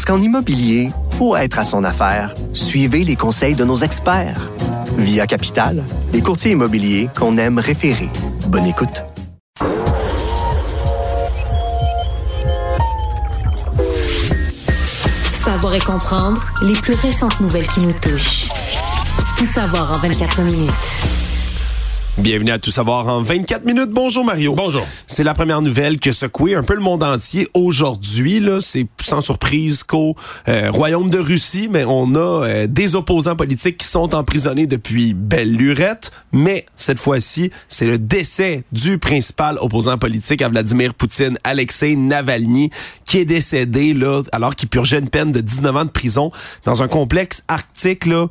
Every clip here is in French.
Parce qu'en immobilier, pour être à son affaire, suivez les conseils de nos experts. Via Capital, les courtiers immobiliers qu'on aime référer. Bonne écoute. Savoir et comprendre les plus récentes nouvelles qui nous touchent. Tout savoir en 24 minutes. Bienvenue à Tout savoir en 24 minutes. Bonjour Mario. Bonjour. C'est la première nouvelle que secoué un peu le monde entier aujourd'hui. Là, c'est sans surprise qu'au euh, royaume de Russie, mais on a euh, des opposants politiques qui sont emprisonnés depuis belle lurette. Mais cette fois-ci, c'est le décès du principal opposant politique à Vladimir Poutine, Alexei Navalny, qui est décédé là alors qu'il purgeait une peine de 19 ans de prison dans un complexe arctique là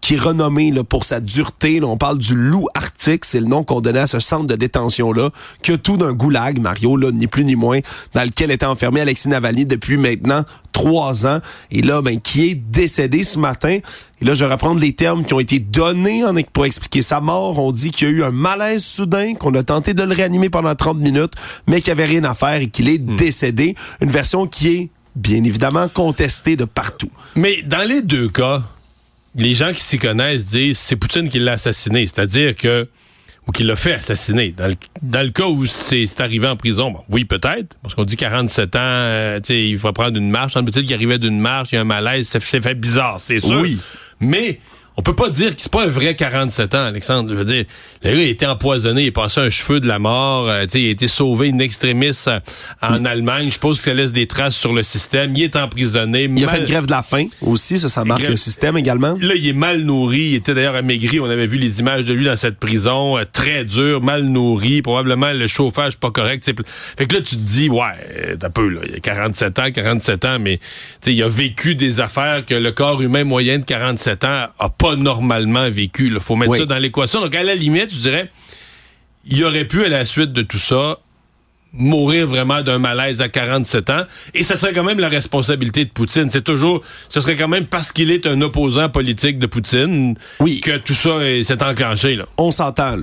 qui est renommé là, pour sa dureté. Là, on parle du loup arctique, c'est le nom qu'on donnait à ce centre de détention-là, que tout d'un goulag, Mario, là, ni plus ni moins, dans lequel était enfermé Alexis Navalny depuis maintenant trois ans. Et là, ben, qui est décédé ce matin. Et là, je vais reprendre les termes qui ont été donnés en, pour expliquer sa mort. On dit qu'il y a eu un malaise soudain, qu'on a tenté de le réanimer pendant 30 minutes, mais qu'il n'y avait rien à faire et qu'il est décédé. Une version qui est bien évidemment contestée de partout. Mais dans les deux cas, les gens qui s'y connaissent disent c'est Poutine qui l'a assassiné. C'est-à-dire que ou qui l'a fait assassiner. Dans le, dans le cas où c'est arrivé en prison, bon, oui, peut-être, parce qu'on dit 47 ans, euh, il faut prendre une marche. Semble-t-il qu'il arrivait d'une marche, il y a un malaise, c'est fait bizarre, c'est sûr. Oui. Mais on peut pas dire que c'est pas un vrai 47 ans, Alexandre. Je veux dire, le gars a été empoisonné, il est passé un cheveu de la mort, euh, il a été sauvé in extremis euh, en Allemagne. Je suppose que ça laisse des traces sur le système. Il est emprisonné. Il a fait une grève de la faim aussi, ça, ça marque grève- le système également. Là, il est mal nourri. Il était d'ailleurs amaigri. On avait vu les images de lui dans cette prison. euh, très dur, mal nourri. Probablement le chauffage pas correct. Fait que là, tu te dis, ouais, euh, t'as peu, là. Il a 47 ans, 47 ans, mais tu sais, il a vécu des affaires que le corps humain moyen de 47 ans a pas normalement vécu. Il faut mettre Oui. ça dans l'équation. Donc, à la limite, je dirais, il aurait pu, à la suite de tout ça, mourir vraiment d'un malaise à 47 ans. Et ça serait quand même la responsabilité de Poutine. C'est toujours, ce serait quand même parce qu'il est un opposant politique de Poutine Oui. que tout ça est- s'est enclenché, là. on s'entend.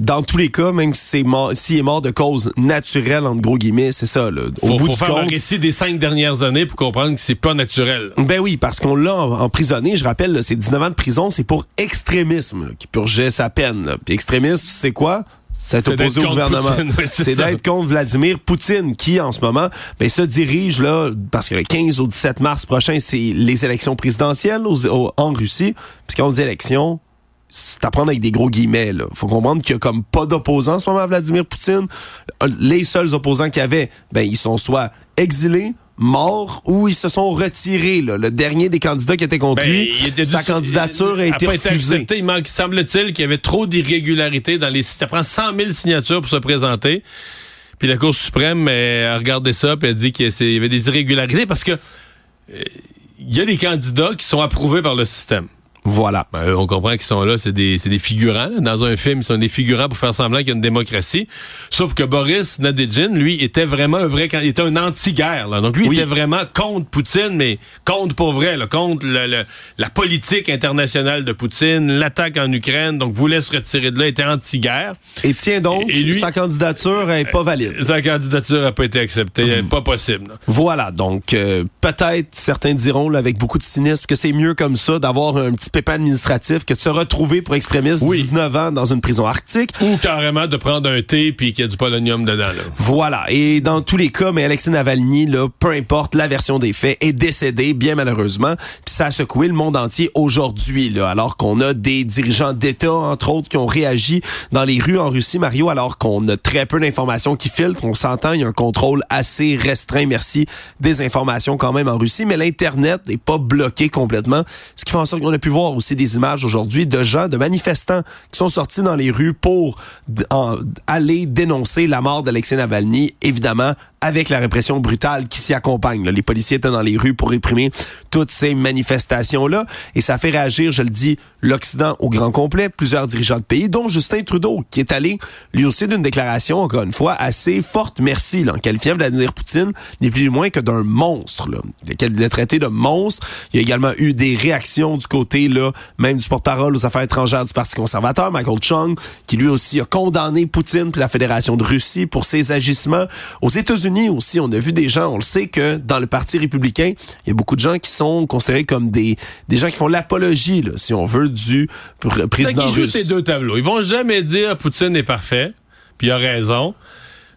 Dans tous les cas, même si s'il est mort de cause naturelle, entre gros guillemets, c'est ça. Là. Au Faut, bout faut du faire un récit des cinq dernières années pour comprendre que c'est pas naturel. ben oui, parce qu'on l'a emprisonné. Je rappelle, c'est 19 ans de prison, c'est pour extrémisme qui purgeait sa peine. là. Puis extrémisme, c'est quoi? C'est C'est opposé au gouvernement. C'est d'être contre Vladimir Poutine, qui en ce moment ben, se dirige là, parce que le 15 au 17 mars prochain, c'est les élections présidentielles aux- en Russie. Puis quand on dit élections, c'est à prendre avec des gros guillemets. Là. Faut comprendre qu'il y a comme pas d'opposants en ce moment à Vladimir Poutine. Euh, Les seuls opposants qu'il y avait, ben ils sont soit exilés, morts ou ils se sont retirés. Là. Le dernier des candidats qui était contre Ben, lui, il sa candidature a été refusée. accepté. Il manque, semble-t-il, qu'il y avait trop d'irrégularités dans les. Ça prend 100 000 signatures pour se présenter. Puis la Cour suprême a regardé ça puis a dit qu'il y avait des irrégularités parce que euh, il y a des candidats qui sont approuvés par le système. Voilà. Ben, eux, on comprend qu'ils sont là, c'est des, c'est des figurants. là. Dans un film, ils sont des figurants pour faire semblant qu'il y a une démocratie. Sauf que Boris Nadejin, lui, était vraiment un vrai... Il était un anti-guerre. là. Donc lui, Oui. il était vraiment contre Poutine, mais contre pour vrai, là, contre le- le- la politique internationale de Poutine, l'attaque en Ukraine. Donc voulait se retirer de là, était anti-guerre. Et tiens donc, Et lui- sa candidature est pas valide. Sa candidature n'a pas été acceptée. Pas possible. là. Voilà, donc euh, peut-être certains diront là, avec beaucoup de cynisme que c'est mieux comme ça d'avoir un petit pépin administratif que de se retrouver pour extrémisme Oui. 19 ans dans une prison arctique. Ou carrément de prendre un thé puis qu'il y a du polonium dedans. Là. Voilà, et dans tous les cas, mais Alexei Navalny, là, peu importe la version des faits, est décédé, bien malheureusement. Puis ça a secoué le monde entier aujourd'hui, là, alors qu'on a des dirigeants d'État, entre autres, qui ont réagi dans les rues en Russie, Mario, alors qu'on a très peu d'informations qui filtrent. On s'entend, il y a un contrôle assez restreint, merci, des informations quand même en Russie, mais l'Internet n'est pas bloqué complètement. Ce qui fait en sorte qu'on a pu voir aussi des images aujourd'hui de gens, de manifestants qui sont sortis dans les rues pour aller dénoncer la mort d'Alexei Navalny, évidemment avec la répression brutale qui s'y accompagne. là. Les policiers étaient dans les rues pour réprimer toutes ces manifestations-là. Et ça fait réagir, je le dis, l'Occident au grand complet, plusieurs dirigeants de pays, dont Justin Trudeau, qui est allé lui aussi d'une déclaration, encore une fois, assez forte, merci, là, en qualifiant Vladimir Poutine, ni plus ni moins que d'un monstre. Là. Il l'a traité de monstre. Il y a également eu des réactions du côté, là, même du porte-parole aux affaires étrangères du Parti conservateur, Michael Chung, qui lui aussi a condamné Poutine puis la Fédération de Russie pour ses agissements. Aux États-Unis aussi, on a vu des gens, on le sait que dans le Parti républicain, il y a beaucoup de gens qui sont considérés comme des, des gens qui font l'apologie, si on veut, du pr- président Ils jouent russe. ces deux tableaux. Ils vont jamais dire Poutine est parfait, puis il a raison.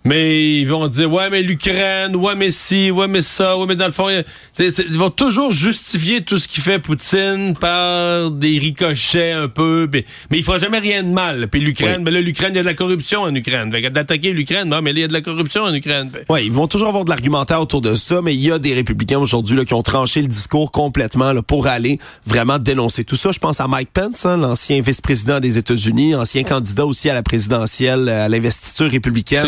Mais ils vont dire ouais mais l'Ukraine, ouais mais ci, ouais mais ça, ouais mais dans le fond, ils vont toujours justifier tout ce qui fait Poutine par des ricochets un peu, mais, mais il fera jamais rien de mal. Puis l'Ukraine, Oui. ben là l'Ukraine il y a de la corruption en Ukraine. D'attaquer l'Ukraine, non mais il y a de la corruption en Ukraine. Ouais, ils vont toujours avoir de l'argumentaire autour de ça, mais il y a des républicains aujourd'hui là, qui ont tranché le discours complètement là, pour aller vraiment dénoncer tout ça. Je pense à Mike Pence, hein, l'ancien vice-président des États-Unis, ancien candidat aussi à la présidentielle, à l'investiture républicaine.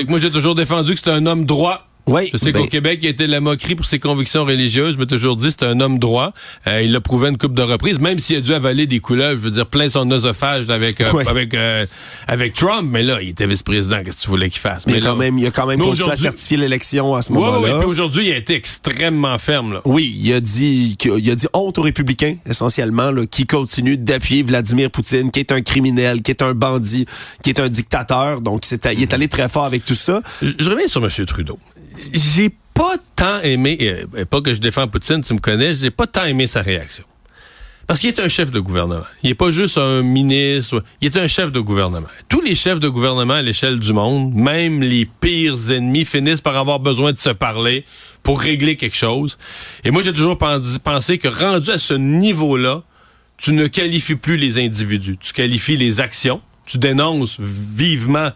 C'est toujours défendu que c'était un homme droit. Oui, Je sais ben, qu'au Québec, il a été la moquerie pour ses convictions religieuses. Je m'ai toujours dit c'est un homme droit. Euh, il l'a prouvé une coupe de reprises, même s'il a dû avaler des couleuvres, je veux dire, plein son oesophage avec euh, avec euh, avec Trump. Mais là, il était vice-président. Qu'est-ce que tu voulais qu'il fasse? mais là- quand même, il a quand même Mais continué à certifier l'élection à ce moment-là. ouais. Puis aujourd'hui, il a été extrêmement ferme. Là. Oui, il a dit qu'il a dit honte aux républicains essentiellement là, qui continuent d'appuyer Vladimir Poutine, qui est un criminel, qui est un bandit, qui est un dictateur. Donc il est allé très fort avec tout ça. Je, je reviens sur M. Trudeau. J'ai pas tant aimé, pas que je défends Poutine, tu me connais, j'ai pas tant aimé sa réaction. Parce qu'il est un chef de gouvernement. Il est pas juste un ministre. Il est un chef de gouvernement. Tous les chefs de gouvernement à l'échelle du monde, même les pires ennemis, finissent par avoir besoin de se parler pour régler quelque chose. Et moi, j'ai toujours pen- pensé que rendu à ce niveau-là, tu ne qualifies plus les individus. Tu qualifies les actions. Tu dénonces vivement.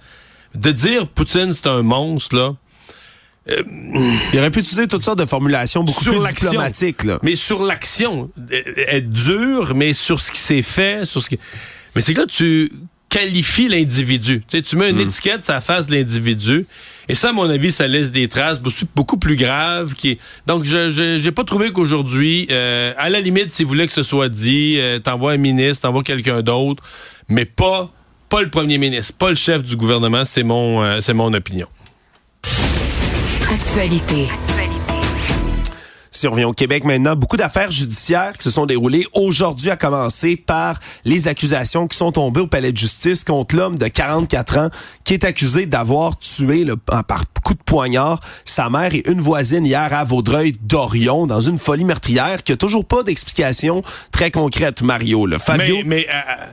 De dire Poutine, c'est un monstre, là, Il aurait pu utiliser toutes sortes de formulations beaucoup Sur plus diplomatiques. Là. Mais sur l'action, euh, être dur, mais sur ce qui s'est fait, sur ce qui... Mais c'est que là, tu qualifies l'individu. Tu, sais, tu mets une étiquette sur la face de l'individu. Et ça, à mon avis, ça laisse des traces beaucoup, plus graves. Qui... Donc, je j'ai pas trouvé qu'aujourd'hui, euh, à la limite, s'il voulait que ce soit dit, euh, t'envoies un ministre, t'envoies quelqu'un d'autre, mais pas pas le premier ministre, pas le chef du gouvernement. C'est mon euh, c'est mon opinion. Actualité. Si on revient au Québec maintenant, beaucoup d'affaires judiciaires qui se sont déroulées aujourd'hui, à commencer par les accusations qui sont tombées au palais de justice contre l'homme de 44 ans qui est accusé d'avoir tué là, par par coup de poignard sa mère et une voisine hier à Vaudreuil-Dorion dans une folie meurtrière qui a toujours pas d'explication très concrète, Mario. Là. Fabio, Mais, mais euh,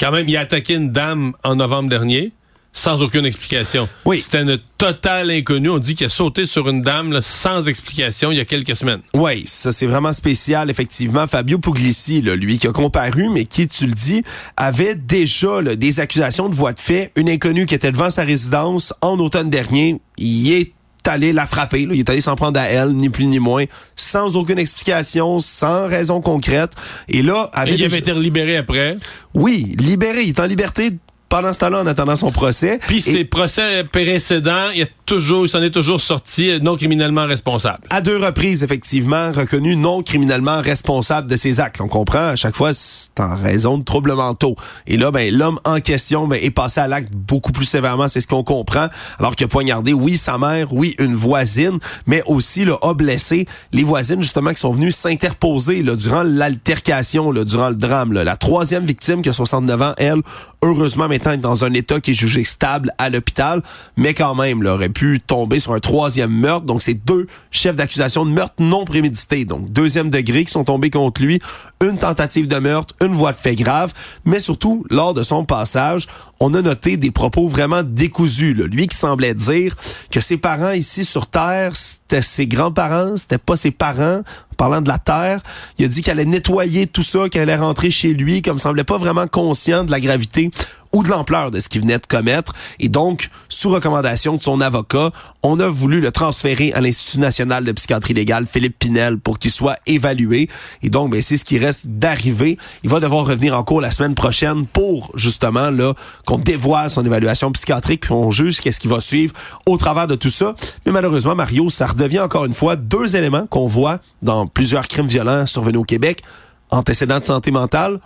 quand même, il a attaqué une dame en novembre dernier sans aucune explication. Oui. C'était une totale inconnue. On dit qu'il a sauté sur une dame là, sans explication il y a quelques semaines. Oui, ça c'est vraiment spécial, effectivement. Fabio Puglisi, là, lui qui a comparu, mais qui, tu le dis, avait déjà là, des accusations de voie de fait. Une inconnue qui était devant sa résidence en automne dernier, il est allé la frapper, là. il est allé s'en prendre à elle, ni plus ni moins, sans aucune explication, sans raison concrète. Et là, Et avait il déjà- avait été libéré après. oui, libéré, il est en liberté pendant ce temps-là en attendant son procès. Puis Et- ses procès précédents, il, a toujours, il s'en est toujours sorti euh, non criminellement responsable. à deux reprises, effectivement, reconnu non criminellement responsable de ses actes. On comprend, à chaque fois, c'est en raison de troubles mentaux. Et là, ben, l'homme en question ben, est passé à l'acte beaucoup plus sévèrement, c'est ce qu'on comprend, alors qu'il a poignardé, oui, sa mère, oui, une voisine, mais aussi là, a blessé les voisines, justement, qui sont venues s'interposer durant l'altercation, durant le drame. là. La troisième victime, qui a 69 ans, elle, heureusement, maintenant, est dans un état qui est jugé stable à l'hôpital, mais quand même, là, pu tomber sur un troisième meurtre. Donc, c'est deux chefs d'accusation de meurtre non prémédité, donc deuxième degré, qui sont tombés contre lui. Une tentative de meurtre, une voie de fait grave, mais surtout, lors de son passage, on a noté des propos vraiment décousus. là. Lui qui semblait dire que ses parents ici sur Terre, c'était ses grands-parents, c'était pas ses parents. En parlant de la Terre, il a dit qu'elle allait nettoyer tout ça, qu'elle allait rentrer chez lui, comme semblait pas vraiment conscient de la gravité ou de l'ampleur de ce qu'il venait de commettre. Et donc, sous recommandation de son avocat, on a voulu le transférer à l'Institut national de psychiatrie légale, Philippe Pinel, pour qu'il soit évalué. Et donc, ben, c'est ce qui reste d'arriver. Il va devoir revenir en cours la semaine prochaine pour, justement, là, qu'on dévoile son évaluation psychiatrique, puis on juge qu'est-ce qui va suivre au travers de tout ça. Mais malheureusement, Mario, ça redevient encore une fois deux éléments qu'on voit dans plusieurs crimes violents survenus au Québec. Antécédents de santé mentale,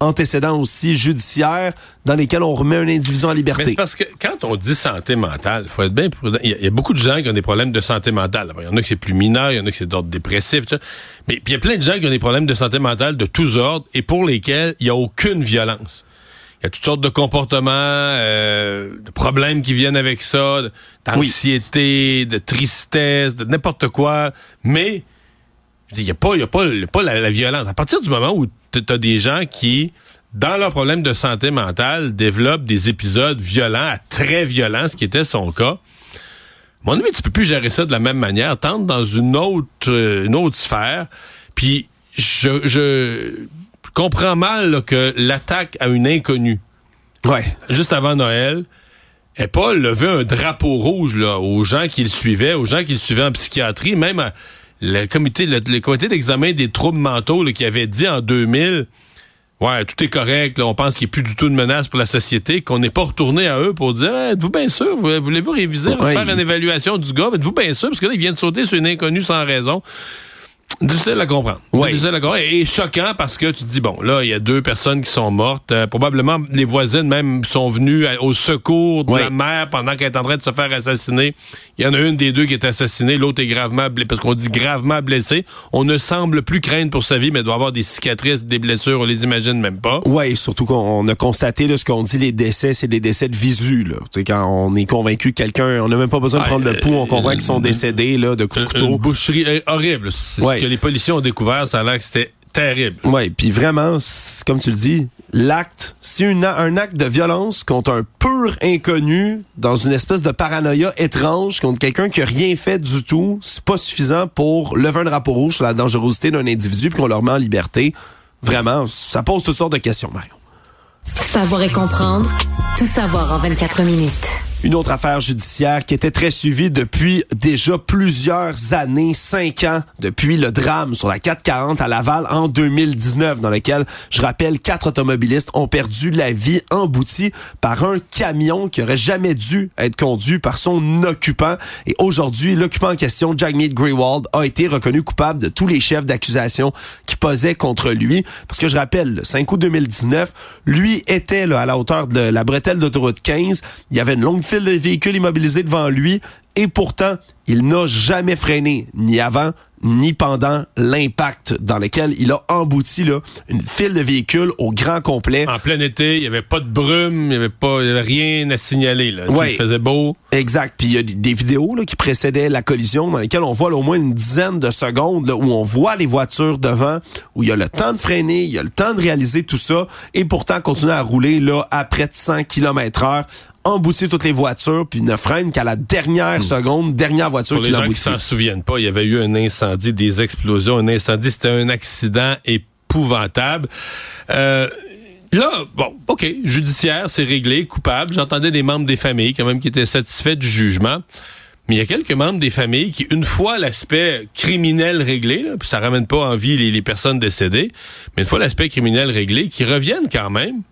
antécédents aussi judiciaires dans lesquels on remet un individu en Mais liberté. c'est parce que quand on dit santé mentale, il faut être bien prudent. Il y, a, il y a beaucoup de gens qui ont des problèmes de santé mentale. Il y en a qui c'est plus mineur, il y en a qui c'est d'ordre dépressif. tout ça. Mais il y a plein de gens qui ont des problèmes de santé mentale de tous ordres et pour lesquels il n'y a aucune violence. Il y a toutes sortes de comportements, euh, de problèmes qui viennent avec ça, d'anxiété, de tristesse, de n'importe quoi. Mais je dis, il n'y a pas, il y a pas, y a pas la, la violence. À partir du moment où tu as des gens qui, dans leurs problèmes de santé mentale, développent des épisodes violents à très violents, ce qui était son cas, mon avis, tu peux plus gérer ça de la même manière. Tente dans une autre, euh, une autre sphère. Puis, je, je comprends mal là, que l'attaque à une inconnue, Ouais. juste avant Noël, et pas lever un drapeau rouge là, aux gens qui le suivaient, aux gens qui le suivaient en psychiatrie, même à le comité, le, le comité d'examen des troubles mentaux là, qui avait dit en 2000, ouais, tout est correct, là, on pense qu'il n'y a plus du tout de menace pour la société, qu'on n'est pas retourné à eux pour dire, Hey, êtes-vous bien sûr, Vous- voulez-vous réviser, Ouais, faire il- une évaluation du gars, êtes-vous bien sûr, parce que là, il vient de sauter sur une inconnue sans raison. Difficile à comprendre. Ouais. Difficile à comprendre. Et, et choquant parce que tu te dis, bon, là, il y a deux personnes qui sont mortes. Euh, probablement, les voisines même sont venues à- au secours de Ouais. la mère pendant qu'elle est en train de se faire assassiner. Il y en a une des deux qui est assassinée, l'autre est gravement blessée, parce qu'on dit gravement blessée. On ne semble plus craindre pour sa vie, mais doit avoir des cicatrices, des blessures, on les imagine même pas. Ouais, surtout qu'on a constaté là, ce qu'on dit, les décès, c'est des décès de visu. Là. Tu sais, quand on est convaincu que quelqu'un, on n'a même pas besoin de Ah, prendre le pouls, on comprend euh, qu'ils sont décédés là, de coups de Une, une couteau. boucherie euh, horrible. C'est Ouais. Ce que les policiers ont découvert, ça a l'air que c'était terrible. Ouais, puis vraiment, comme tu le dis, l'acte, c'est un acte de violence contre un pur inconnu dans une espèce de paranoïa étrange contre quelqu'un qui a rien fait du tout. C'est pas suffisant pour lever un drapeau rouge sur la dangerosité d'un individu puis qu'on le remet en liberté. Vraiment, ça pose toutes sortes de questions, Mario. Savoir et comprendre, tout savoir en 24 minutes. Une autre affaire judiciaire qui était très suivie depuis déjà plusieurs années, cinq ans, depuis le drame sur la 440 à Laval en 2019, dans lequel, je rappelle, quatre automobilistes ont perdu la vie emboutis par un camion qui aurait jamais dû être conduit par son occupant. Et aujourd'hui, l'occupant en question, Jagmeet Greywald, a été reconnu coupable de tous les chefs d'accusation qui posaient contre lui. Parce que je rappelle, le 5 août 2019, lui était là, à la hauteur de la bretelle d'autoroute 15. Il y avait une longue file de véhicules immobilisés devant lui. Et pourtant, il n'a jamais freiné, ni avant, ni pendant l'impact dans lequel il a embouti là, une file de véhicules au grand complet. En plein été, il n'y avait pas de brume, il n'y avait, pas- il y avait rien à signaler. Là. Ouais. Il faisait beau. Exact. Puis il y a des- des vidéos là, qui précédaient la collision dans lesquelles on voit là, au moins une dizaine de secondes là, où on voit les voitures devant, où il y a le temps de freiner, il y a le temps de réaliser tout ça, et pourtant continuer à rouler là à près de 100 km heure, emboutir toutes les voitures, puis ne freine qu'à la dernière seconde, dernière voiture Hmm. Pour qui les gens qui l'emboutit. s'en souviennent pas, il y avait eu un incendie, des explosions, un incendie, c'était un accident épouvantable. Euh, là, bon, OK, judiciaire, c'est réglé, coupable. J'entendais des membres des familles quand même qui étaient satisfaits du jugement. Mais il y a quelques membres des familles qui, une fois l'aspect criminel réglé, là, puis ça ramène pas en vie les, les personnes décédées, mais une fois l'aspect criminel réglé, qui reviennent quand même,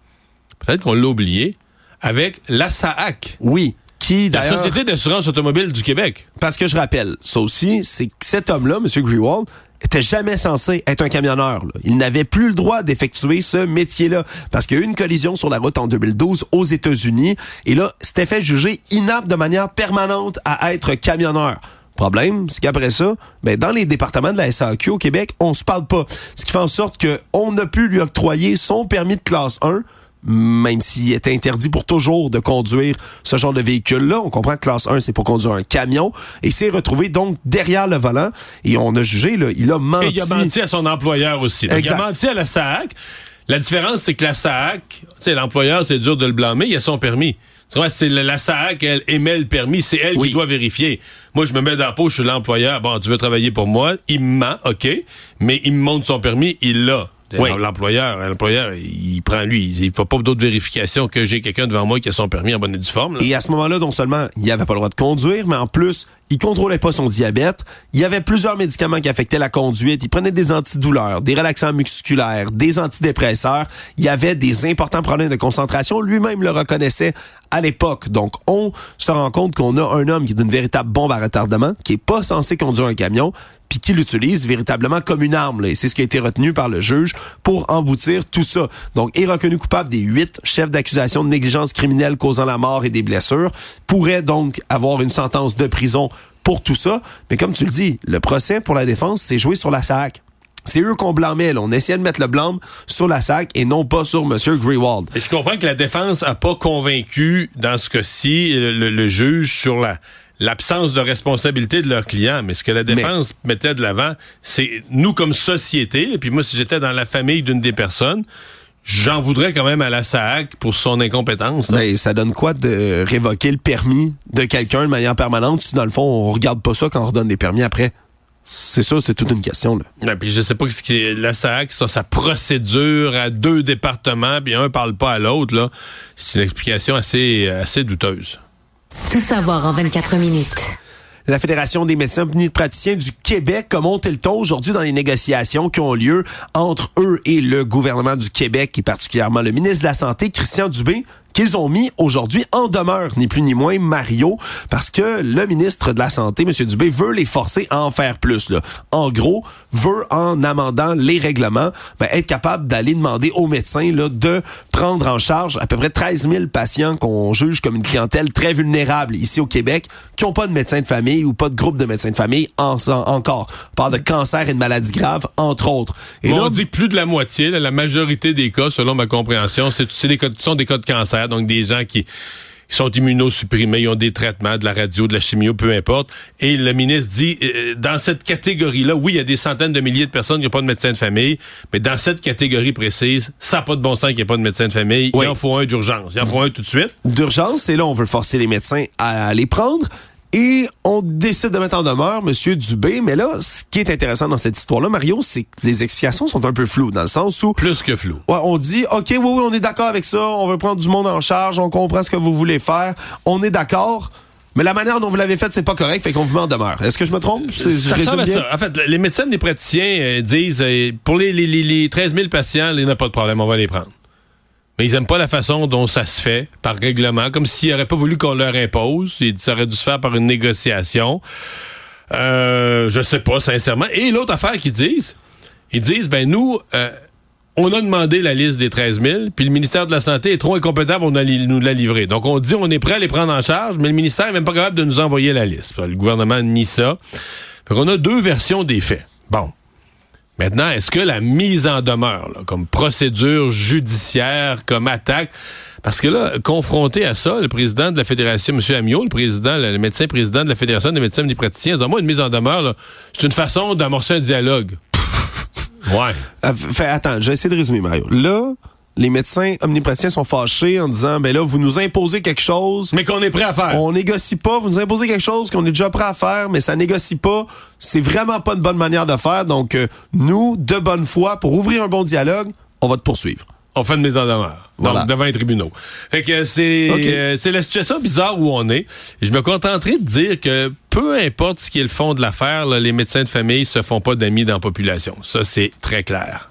peut-être qu'on l'a oublié, avec la SAAC, Oui. Qui, la Société d'assurance automobile du Québec. parce que je rappelle, ça aussi, c'est que cet homme-là, M. Grewald, était jamais censé être un camionneur. là. Il n'avait plus le droit d'effectuer ce métier-là parce qu'il y a eu une collision sur la route en 2012 aux États-Unis et là, c'était fait juger inapte de manière permanente à être camionneur. Problème, c'est qu'après ça, ben, dans les départements de la SAQ au Québec, on se parle pas. Ce qui fait en sorte qu'on a pu lui octroyer son permis de classe 1 même s'il est interdit pour toujours de conduire ce genre de véhicule-là. On comprend que classe 1, c'est pour conduire un camion. Et s'est retrouvé donc derrière le volant. Et on a jugé, là, il a menti. Et il a menti à son employeur aussi. Donc, il a menti à la SAAC. La différence, c'est que la SAAC, tu sais, l'employeur, c'est dur de le blâmer, il a son permis. Tu vois, c'est la, SAAC, elle émet le permis, c'est elle Oui. qui doit vérifier. Moi, je me mets dans la peau, je suis l'employeur. Bon, tu veux travailler pour moi, il me ment, OK, mais il me montre son permis, il l'a. Oui. L'employeur, l'employeur, il prend lui. Il ne fait pas d'autres vérifications que j'ai quelqu'un devant moi qui a son permis en bonne et due forme. là. Et à ce moment-là, non seulement il avait pas le droit de conduire, mais en plus, il contrôlait pas son diabète. Il y avait plusieurs médicaments qui affectaient la conduite. Il prenait des antidouleurs, des relaxants musculaires, des antidépresseurs. Il y avait des importants problèmes de concentration. Lui-même le reconnaissait à l'époque. Donc, on se rend compte qu'on a un homme qui est une véritable bombe à retardement, qui est pas censé conduire un camion, puis qui l'utilise véritablement comme une arme. là. C'est ce qui a été retenu par le juge pour emboutir tout ça. Donc, est reconnu coupable des huit chefs d'accusation de négligence criminelle causant la mort et des blessures, pourrait donc avoir une sentence de prison pour tout ça. Mais comme tu le dis, le procès pour la défense, c'est joué sur la SAC. C'est eux qu'on blâmait. Là. On essayait de mettre le blâme sur la SAC et non pas sur M. Greenwald. Et je comprends que la défense a pas convaincu, dans ce cas-ci, le, juge sur la l'absence de responsabilité de leur client. Mais ce que la défense mettait de l'avant, c'est nous comme société, et puis moi, si j'étais dans la famille d'une des personnes, j'en voudrais quand même à la SAC pour son incompétence. là. Ben, ça donne quoi de révoquer le permis de quelqu'un de manière permanente si, dans le fond, on regarde pas ça quand on redonne des permis après? C'est ça, c'est toute une question. Là. Ouais, puis je sais pas ce qui est la SAC, ça, sa procédure à deux départements, puis un parle pas à l'autre, là. C'est une explication assez, assez douteuse. Tout savoir en 24 minutes. La Fédération des médecins praticiens du Québec a monté le ton aujourd'hui dans les négociations qui ont lieu entre eux et le gouvernement du Québec, et particulièrement le ministre de la Santé, Christian Dubé, qu'ils ont mis aujourd'hui en demeure, ni plus ni moins, Mario, parce que le ministre de la Santé, M. Dubé, veut les forcer à en faire plus. Là. En gros, veut, en amendant les règlements, ben, être capable d'aller demander aux médecins là, de prendre en charge à peu près 13 000 patients qu'on juge comme une clientèle très vulnérable ici au Québec, qui n'ont pas de médecin de famille ou pas de groupe de médecins de famille en, en- encore. On parle de cancer et de maladies graves, entre autres. Et Bon, là, on dit que plus de la moitié, là, la majorité des cas, selon ma compréhension, c'est c'est des cas, sont des cas de cancer, donc des gens qui sont immunosupprimés, ils ont des traitements, de la radio, de la chimio, peu importe. Et le ministre dit, euh, dans cette catégorie-là, oui, il y a des centaines de milliers de personnes qui n'ont pas de médecin de famille, mais dans cette catégorie précise, ça n'a pas de bon sens qu'il n'y ait pas de médecin de famille. Oui. Il en faut un d'urgence. Il en faut un tout de suite. d'urgence, et là, on veut forcer les médecins à les prendre. Et on décide de mettre en demeure M. Dubé. Mais là, ce qui est intéressant dans cette histoire-là, Mario, c'est que les explications sont un peu floues, dans le sens où Plus que flou. Ouais, on dit, OK, oui, oui, on est d'accord avec ça, on veut prendre du monde en charge, on comprend ce que vous voulez faire, on est d'accord, mais la manière dont vous l'avez fait, c'est pas correct, fait qu'on vous met en demeure. Est-ce que je me trompe? C'est- je Ça à bien? ça. En fait, les médecins, les praticiens euh, disent euh, pour les, les 13 000 patients, il n'y a pas de problème, on va les prendre. Mais ils aiment pas la façon dont ça se fait, par règlement, comme s'ils n'auraient pas voulu qu'on leur impose. Ça aurait dû se faire par une négociation. Euh, je sais pas, sincèrement. Et l'autre affaire qu'ils disent, ils disent, ben nous, euh, on a demandé la liste des 13 000, puis le ministère de la Santé est trop incompétent pour nous la- nous la livrer. Donc, on dit on est prêt à les prendre en charge, mais le ministère n'est même pas capable de nous envoyer la liste. Le gouvernement nie ça. Fait qu'on a deux versions des faits. Bon. Maintenant, est-ce que la mise en demeure, là, comme procédure judiciaire, comme attaque, parce que là, confronté à ça, le président de la Fédération, M. Amiot, le président, le médecin président de la Fédération des médecins et des praticiens, dit, moi, une mise en demeure, c'est une façon d'amorcer un dialogue. ouais. Euh, Fait, attends, je vais essayer de résumer, Mario. Là, les médecins omnipraticiens sont fâchés en disant, ben là, vous nous imposez quelque chose. Mais qu'on est prêt à faire. On négocie pas, vous nous imposez quelque chose qu'on est déjà prêt à faire, mais ça négocie pas. C'est vraiment pas une bonne manière de faire. Donc, euh, nous, de bonne foi, pour ouvrir un bon dialogue, on va te poursuivre. on fait une mise en demeure. Voilà. Donc, devant les tribunaux. Fait que c'est euh, c'est la situation bizarre où on est. Je me contenterai de dire que peu importe ce qui est le fond de l'affaire, les médecins de famille se font pas d'amis dans la population. Ça, c'est très clair.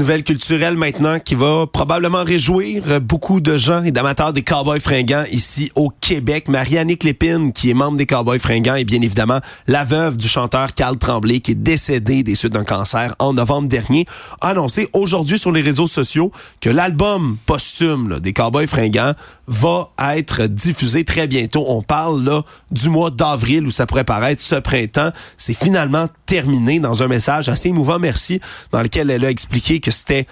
Nouvelle culturelle maintenant qui va probablement réjouir euh, beaucoup de gens et d'amateurs des Cowboys fringants ici au Québec. Marianne Lépine, qui est membre des Cowboys fringants, et bien évidemment la veuve du chanteur Carl Tremblay, qui est décédé des suites d'un cancer en novembre dernier, a annoncé aujourd'hui sur les réseaux sociaux que l'album posthume des Cowboys fringants va être diffusé très bientôt. On parle là du mois d'avril où ça pourrait paraître ce printemps. C'est finalement terminé dans un message assez émouvant, merci, dans lequel elle a expliqué que c'était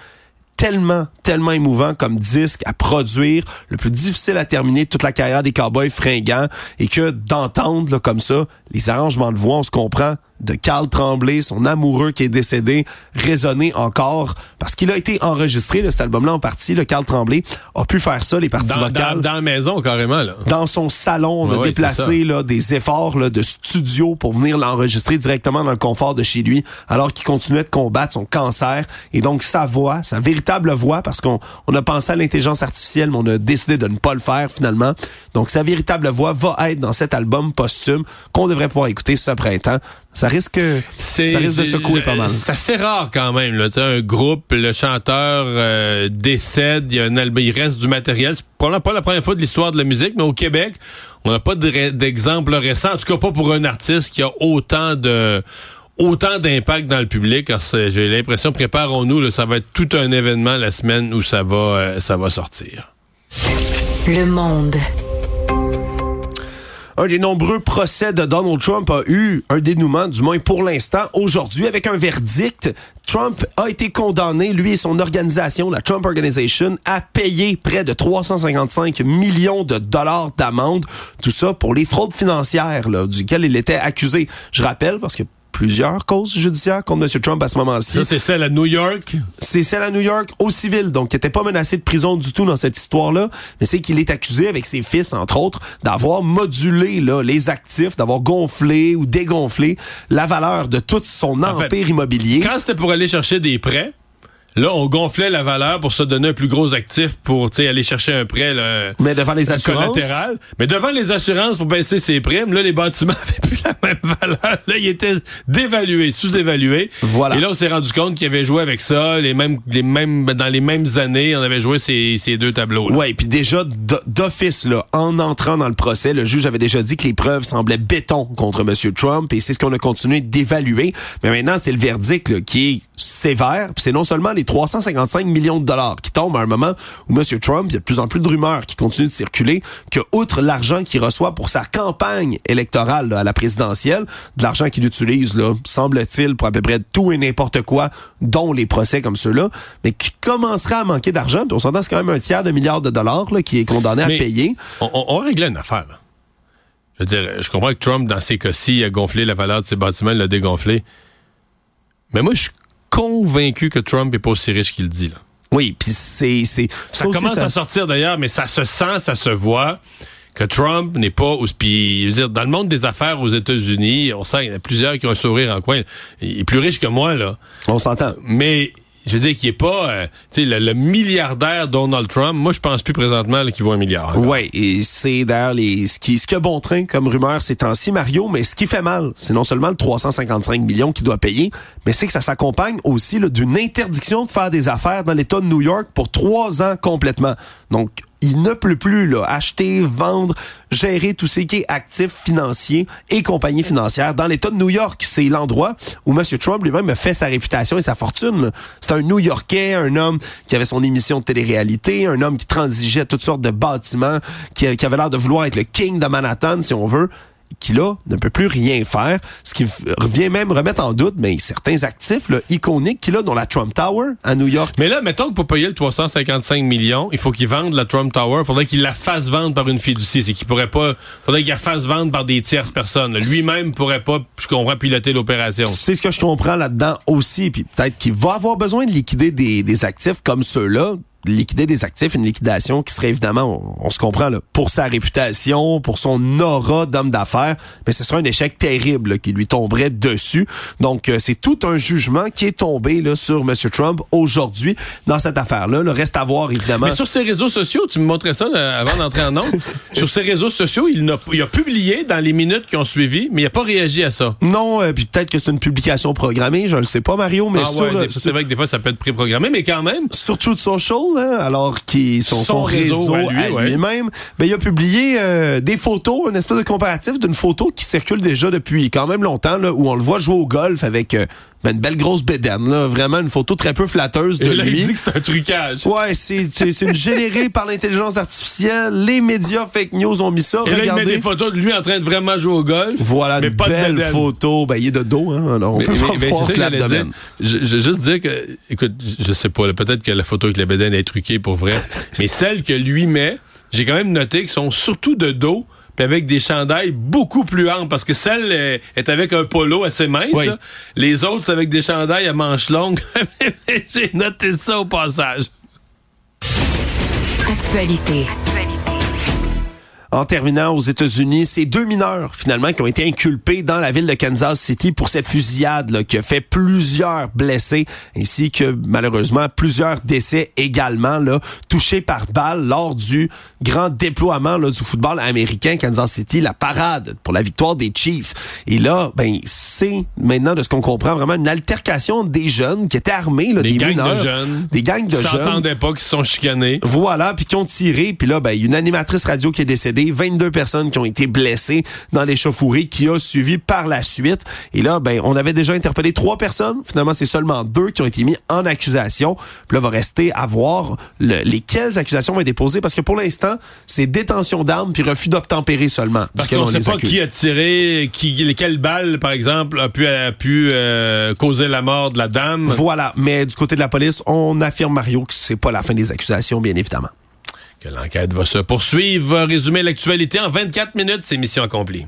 tellement, tellement émouvant comme disque à produire, le plus difficile à terminer toute la carrière des Cowboys fringants et que d'entendre comme ça les arrangements de voix, on se comprend de Carl Tremblay, son amoureux qui est décédé, résonner encore parce qu'il a été enregistré, de cet album-là en partie. Le Carl Tremblay a pu faire ça, les parties Dans, vocales. dans, dans la maison, carrément. Là. dans son salon, on Ouais, a ouais, déplacé là, des efforts là, de studio pour venir l'enregistrer directement dans le confort de chez lui, alors qu'il continuait de combattre son cancer. Et donc sa voix, sa véritable voix, parce qu'on on a pensé à l'intelligence artificielle, mais on a décidé de ne pas le faire finalement. Donc sa véritable voix va être dans cet album posthume qu'on devrait pouvoir écouter ce printemps. Ça risque, ça risque de secouer pas mal. C'est assez rare quand même. Là. Un groupe, le chanteur euh, décède, il y a un album, il reste du matériel. C'est probablement pas la première fois de l'histoire de la musique, mais au Québec, on n'a pas de ré- d'exemple récent, en tout cas pas pour un artiste qui a autant de autant d'impact dans le public. J'ai l'impression, préparons-nous, ça va être tout un événement la semaine où ça va, euh, ça va sortir. Le monde. Un des nombreux procès de Donald Trump a eu un dénouement, du moins pour l'instant, aujourd'hui, avec un verdict. Trump a été condamné, lui et son organisation, la Trump Organization, à payer près de 355 millions de dollars d'amende. Tout ça pour les fraudes financières, là, duquel il était accusé. Je rappelle, parce que plusieurs causes judiciaires contre M. Trump à ce moment-ci. Ça, c'est celle à New York? C'est celle à New York au civil, donc il n'était pas menacé de prison du tout dans cette histoire-là, mais c'est qu'il est accusé avec ses fils, entre autres, d'avoir modulé là, les actifs, d'avoir gonflé ou dégonflé la valeur de tout son En fait, empire immobilier. Quand c'était pour aller chercher des prêts, là, on gonflait la valeur pour se donner un plus gros actif pour tu sais, aller chercher un prêt. Là, Mais devant les assurances, collatéral. Mais devant les assurances pour baisser ses primes, là, les bâtiments avaient plus la même valeur. Là, ils étaient dévalués, sous-évalués. Voilà. Et là, on s'est rendu compte qu'ils avaient joué avec ça, les mêmes, les mêmes, dans les mêmes années, on avait joué ces, ces deux tableaux. Ouais, puis déjà d'office là, en entrant dans le procès, le juge avait déjà dit que les preuves semblaient béton contre M. Trump et c'est ce qu'on a continué d'évaluer. Mais maintenant, c'est le verdict là, qui est sévère. C'est non seulement les 355 millions de dollars qui tombent à un moment où M. Trump, il y a de plus en plus de rumeurs qui continuent de circuler, que outre l'argent qu'il reçoit pour sa campagne électorale là, à la présidentielle, de l'argent qu'il utilise, là, semble-t-il, pour à peu près tout et n'importe quoi, dont les procès comme ceux-là, mais qui commencerait à manquer d'argent. Puis on s'entend, c'est quand même un tiers de milliard de dollars là, qui est condamné Mais à payer. On, on, on réglait une affaire. Là. Je veux dire, je comprends que Trump, dans ces cas-ci, a gonflé la valeur de ses bâtiments, l'a dégonflé. Mais moi, je suis convaincu que Trump est pas aussi riche qu'il dit. Là. Oui, puis c'est... c'est Ça, aussi, commence ça- à sortir d'ailleurs, mais ça se sent, ça se voit que Trump n'est pas... Puis, je veux dire, dans le monde des affaires aux États-Unis, on sent qu'il y en a plusieurs qui ont un sourire en coin. Il est plus riche que moi, là. On s'entend. Mais... Je veux dire qu'il est pas, euh, le, le milliardaire Donald Trump. Moi, je pense plus présentement qu'il vaut un milliard. Ouais, et c'est d'ailleurs les ce qui ce bon train comme rumeur ces temps-ci Mario, mais ce qui fait mal, c'est non seulement le 355 millions qu'il doit payer, mais c'est que ça s'accompagne aussi d'une interdiction de faire des affaires dans l'État de New York pour trois ans complètement. Donc il ne peut plus là, acheter, vendre, gérer tout ce qui est actifs financiers et compagnies financières dans l'État de New York. C'est l'endroit où M. Trump lui-même a fait sa réputation et sa fortune. C'est un New-Yorkais, un homme qui avait son émission de télé-réalité, un homme qui transigeait toutes sortes de bâtiments, qui, qui avait l'air de vouloir être le king de Manhattan, si on veut qui là ne peut plus rien faire, ce qui revient même remettre en doute mais certains actifs là, iconiques qu'il a dont la Trump Tower à New York. Mais là, mettons que pour payer le 355 millions, il faut qu'il vende la Trump Tower. Il faudrait qu'il la fasse vendre par une fiducie. C'est qu'il pourrait pas. faudrait qu'il la fasse vendre par des tierces personnes. Lui-même pourrait pas, je comprends, piloter l'opération. C'est ce que je comprends là-dedans aussi. Puis peut-être qu'il va avoir besoin de liquider des, des actifs comme ceux-là. Liquider des actifs, une liquidation qui serait évidemment, on, on se comprend, là, pour sa réputation, pour son aura d'homme d'affaires, mais ce serait un échec terrible là, qui lui tomberait dessus. Donc, euh, c'est tout un jugement qui est tombé là, sur M. Trump aujourd'hui dans cette affaire-là. Le reste à voir, évidemment. Mais sur ses réseaux sociaux, tu me montrais ça euh, avant d'entrer en ondes. sur ses réseaux sociaux, il, n'a- il a publié dans les minutes qui ont suivi, mais il n'a pas réagi à ça. Non, euh, puis peut-être que c'est une publication programmée, je ne sais pas, Mario, mais ah sur, ouais, euh, des- c'est sur- vrai que des fois, ça peut être préprogrammé, mais quand même. sur Truth Social, hein, alors qui son, Son son réseau réseau, à lui, lui-même, ben, il a publié euh, des photos, une espèce de comparatif d'une photo qui circule déjà depuis quand même longtemps, là, où on le voit jouer au golf avec euh, ben, une belle grosse bédaine, là, vraiment une photo très peu flatteuse de Et là, lui. il dit que c'est un trucage. Ouais, c'est c'est générée par l'intelligence artificielle. Les médias fake news ont mis ça. Et là, il met des photos de lui en train de vraiment jouer au golf. Voilà, mais une pas de belle bédaine. photo. Ben, il est de dos, hein. Alors, on Mais, peut mais- pas mais voir c'est ça que dire. Je, je veux juste dire que, écoute, je sais pas, peut-être que la photo avec la bédaine est truquée pour vrai, mais celle que lui met, j'ai quand même noté qu'ils sont surtout de dos puis avec des chandails beaucoup plus amples, parce que celle euh, est avec un polo assez mince. Oui. Les autres, c'est avec des chandails à manches longues. J'ai noté ça au passage. Actualité. En terminant aux États-Unis, c'est deux mineurs finalement qui ont été inculpés dans la ville de Kansas City pour cette fusillade là, qui a fait plusieurs blessés ainsi que malheureusement plusieurs décès également là, touchés par balle lors du grand déploiement là, du football américain Kansas City, la parade pour la victoire des Chiefs. Et là, ben c'est maintenant de ce qu'on comprend vraiment une altercation des jeunes qui étaient armés, là, Des des, gangs mineurs, de jeunes. des gangs de Qui jeunes. s'entendaient pas, qui se sont chicanés. Voilà, puis qui ont tiré, puis là, ben, il y a une animatrice radio qui est décédée, 22 personnes qui ont été blessées dans l'échauffourée qui a suivi par la suite. Et là, ben, on avait déjà interpellé trois personnes. Finalement, c'est seulement deux qui ont été mis en accusation. Puis là, va rester à voir le- lesquelles accusations vont être déposées parce que pour l'instant, c'est détention d'armes puis refus d'obtempérer seulement. Parce qu'on on sait pas accuse. qui a tiré, qui, quelle balle, par exemple, a pu, a pu euh, causer la mort de la dame. Voilà, mais du côté de la police, on affirme Mario que c'est pas la fin des accusations, bien évidemment. Que l'enquête va se poursuivre. Résumer l'actualité en 24 minutes, c'est mission accomplie.